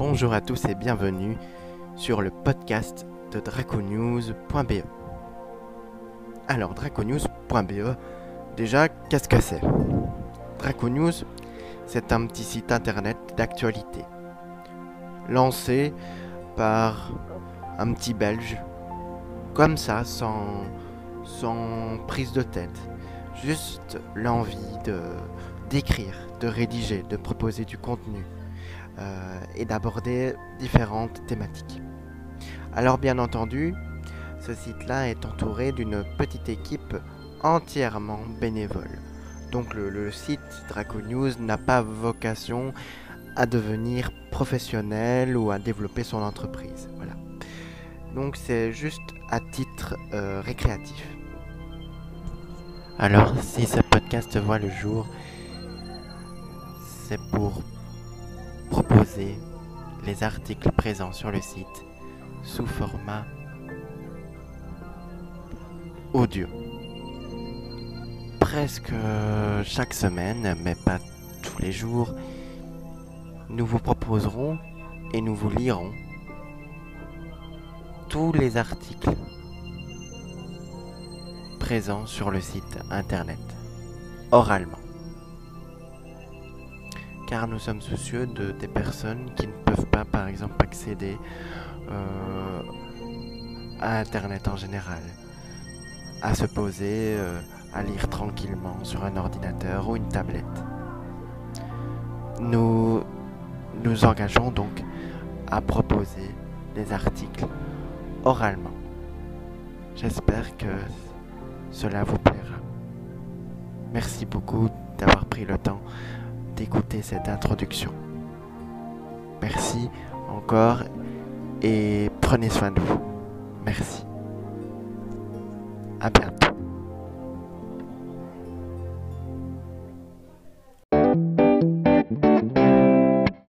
Bonjour à tous et bienvenue sur le podcast de draconews.be. Alors, draconews.be, déjà, qu'est-ce que c'est? Draconews, c'est un petit site internet d'actualité, lancé par un petit belge, comme ça, sans, sans prise de tête, juste l'envie de d'écrire, de rédiger, de proposer du contenu et d'aborder différentes thématiques. Alors bien entendu, ce site-là est entouré d'une petite équipe entièrement bénévole. Donc le, site Draco News n'a pas vocation à devenir professionnel ou à développer son entreprise. Voilà. Donc c'est juste à titre euh, récréatif. Alors si ce podcast voit le jour, c'est pour proposer les articles présents sur le site sous format audio. Presque chaque semaine, mais pas tous les jours, nous vous proposerons et nous vous lirons tous les articles présents sur le site internet, oralement car nous sommes soucieux de, des personnes qui ne peuvent pas, par exemple, accéder euh, à Internet en général, à se poser, euh, à lire tranquillement sur un ordinateur ou une tablette. Nous nous engageons donc à proposer des articles oralement. J'espère que cela vous plaira. Merci beaucoup d'avoir pris le temps d'écouter cette introduction. Merci encore et prenez soin de vous. Merci. À bientôt.